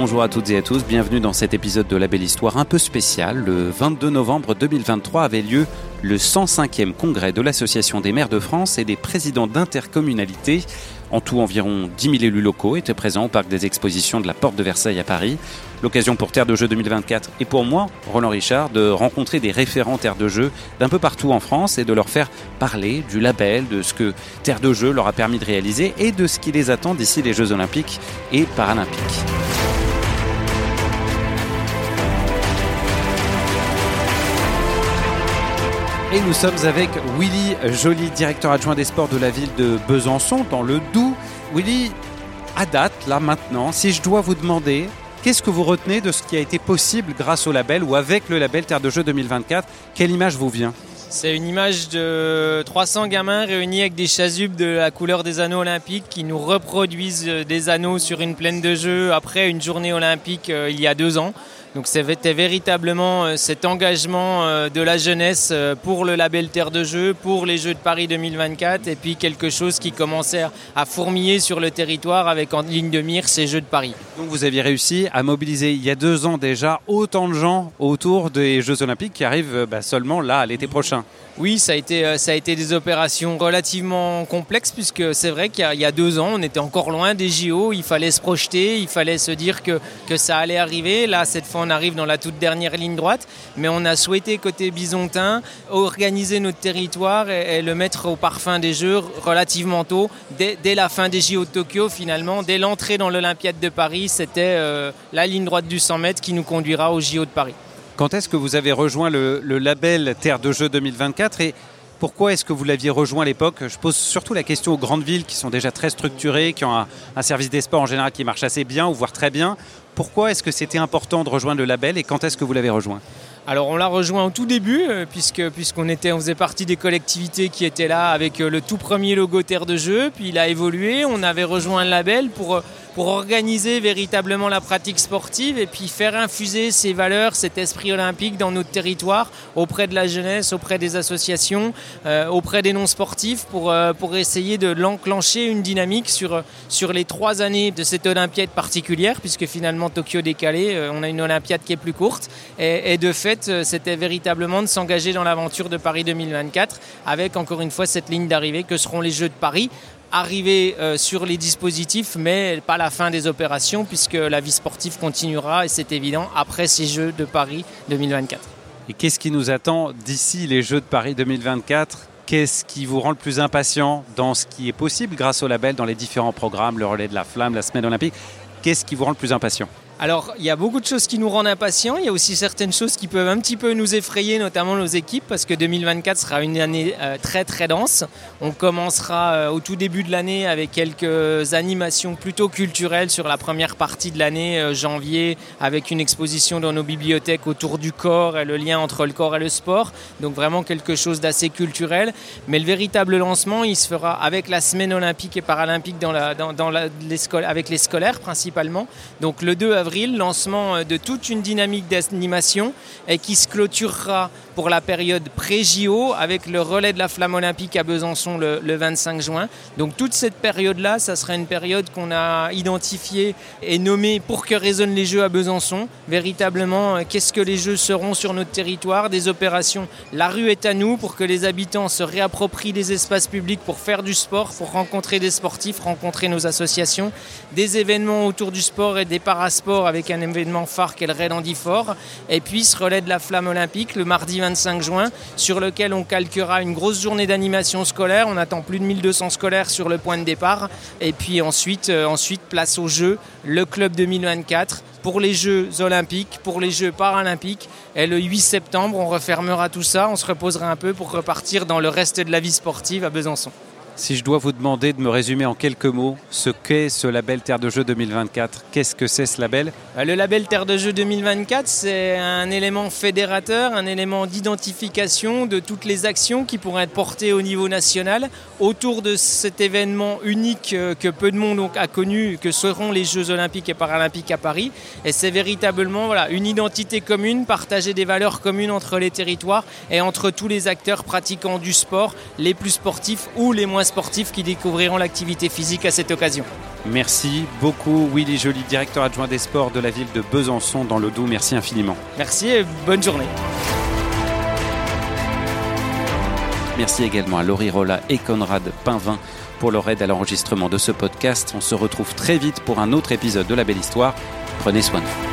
Bonjour à toutes et à tous, bienvenue dans cet épisode de La Belle Histoire un peu spécial. Le 22 novembre 2023 avait lieu le 105e congrès de l'Association des maires de France et des présidents d'intercommunalités. En tout, environ 10 000 élus locaux étaient présents au parc des expositions de la Porte de Versailles à Paris. L'occasion pour Terre de Jeux 2024 et pour moi, Roland Richard, de rencontrer des référents Terre de Jeux d'un peu partout en France et de leur faire parler du label, de ce que Terre de Jeux leur a permis de réaliser et de ce qui les attend d'ici les Jeux Olympiques et Paralympiques. Et nous sommes avec Willy Joly, directeur adjoint des sports de la ville de Besançon, dans le Doubs. Willy, à date, là maintenant, si je dois vous demander, qu'est-ce que vous retenez de ce qui a été possible grâce au label ou avec le label Terre de Jeux 2024 Quelle image vous vient? C'est une image de 300 gamins réunis avec des chasubes de la couleur des anneaux olympiques qui nous reproduisent des anneaux sur une plaine de jeu après une journée olympique euh, il y a deux ans. Donc c'était véritablement euh, cet engagement euh, de la jeunesse euh, pour le label Terre de Jeux, pour les Jeux de Paris 2024, et puis quelque chose qui commençait à fourmiller sur le territoire avec en ligne de mire ces Jeux de Paris. Donc vous aviez réussi à mobiliser il y a deux ans déjà autant de gens autour des Jeux Olympiques qui arrivent bah, seulement là, l'été prochain. Oui, ça a, été, ça a été des opérations relativement complexes puisque c'est vrai qu'il y, a deux ans, on était encore loin des JO, il fallait se projeter, il fallait se dire que, que ça allait arriver. Là, cette fois, on arrive dans la toute dernière ligne droite, mais on a souhaité, côté bisontin, organiser notre territoire et, le mettre au parfum des Jeux relativement tôt, dès, la fin des JO de Tokyo finalement, dès l'entrée dans l'Olympiade de Paris, c'était euh, la ligne droite du 100 mètres qui nous conduira aux JO de Paris. Quand est-ce que vous avez rejoint le, label Terre de Jeux 2024 et pourquoi est-ce que vous l'aviez rejoint à l'époque? Je pose surtout la question aux grandes villes qui sont déjà très structurées, qui ont un, service des sports en général qui marche assez bien ou voire très bien. Pourquoi est-ce que c'était important de rejoindre le label et quand est-ce que vous l'avez rejoint? Alors on l'a rejoint au tout début euh, puisque puisqu'on était on faisait partie des collectivités qui étaient là avec euh, le tout premier logo Terre de Jeu. Puis il a évolué. On avait rejoint le label pour euh, pour organiser véritablement la pratique sportive et puis faire infuser ces valeurs, cet esprit olympique dans notre territoire auprès de la jeunesse, auprès des associations, auprès des non-sportifs pour, pour essayer de l'enclencher une dynamique sur, sur les trois années de cette Olympiade particulière puisque finalement Tokyo décalé, on a une Olympiade qui est plus courte. Et, et de fait euh, c'était véritablement de s'engager dans l'aventure de Paris 2024 avec encore une fois cette ligne d'arrivée que seront les Jeux de Paris arriver euh, sur les dispositifs, mais pas la fin des opérations, puisque la vie sportive continuera, et c'est évident, après ces Jeux de Paris 2024. Et qu'est-ce qui nous attend d'ici les Jeux de Paris 2024 Qu'est-ce qui vous rend le plus impatient dans ce qui est possible grâce au label, dans les différents programmes, le relais de la flamme, la semaine olympique? Qu'est-ce qui vous rend le plus impatient? Alors, il y a beaucoup de choses qui nous rendent impatients. Il y a aussi certaines choses qui peuvent un petit peu nous effrayer, notamment nos équipes, parce que 2024 sera une année euh, très très dense. On commencera euh, au tout début de l'année avec quelques animations plutôt culturelles sur la première partie de l'année, euh, janvier, avec une exposition dans nos bibliothèques autour du corps et le lien entre le corps et le sport. Donc vraiment quelque chose d'assez culturel. Mais le véritable lancement, il se fera avec la semaine olympique et paralympique dans la, avec les scolaires principalement. Donc le 2 avril lancement euh, de toute une dynamique d'animation et qui se clôturera pour la période pré-JO avec le relais de la flamme olympique à Besançon le, 25 juin. Donc toute cette période-là, ça sera une période qu'on a identifiée et nommée pour que résonnent les Jeux à Besançon. Véritablement, euh, qu'est-ce que les Jeux seront sur notre territoire? Des opérations La rue est à nous pour que les habitants se réapproprient des espaces publics pour faire du sport, pour rencontrer des sportifs, rencontrer nos associations. Des événements autour du sport et des parasports avec un événement phare qu'est le Andifort. Et puis ce relais de la flamme olympique le mardi 25 juin, sur lequel on calquera une grosse journée d'animation scolaire. On attend plus de 1200 scolaires sur le point de départ. Et puis ensuite, euh, ensuite place au jeu, le club 2024 pour les Jeux olympiques, pour les Jeux paralympiques. Et le 8 septembre, on refermera tout ça, on se reposera un peu pour repartir dans le reste de la vie sportive à Besançon. Si je dois vous demander de me résumer en quelques mots ce qu'est ce label Terre de Jeux 2024, qu'est-ce que c'est ce label? Bah, Le label Terre de Jeux 2024, c'est un élément fédérateur, un élément d'identification de toutes les actions qui pourraient être portées au niveau national autour de cet événement unique euh, que peu de monde a connu, que seront les Jeux olympiques et paralympiques à Paris. Et c'est véritablement voilà, une identité commune, partager des valeurs communes entre les territoires et entre tous les acteurs pratiquant du sport, les plus sportifs ou les moins sportifs qui découvriront l'activité physique à cette occasion. Merci beaucoup Willy Joly, directeur adjoint des sports de la ville de Besançon dans le Doubs. Merci infiniment. Merci et bonne journée. Merci également à Laurie Rolla et Conrad Pinvin pour leur aide à l'enregistrement de ce podcast. On se retrouve très vite pour un autre épisode de La Belle Histoire. Prenez soin de vous.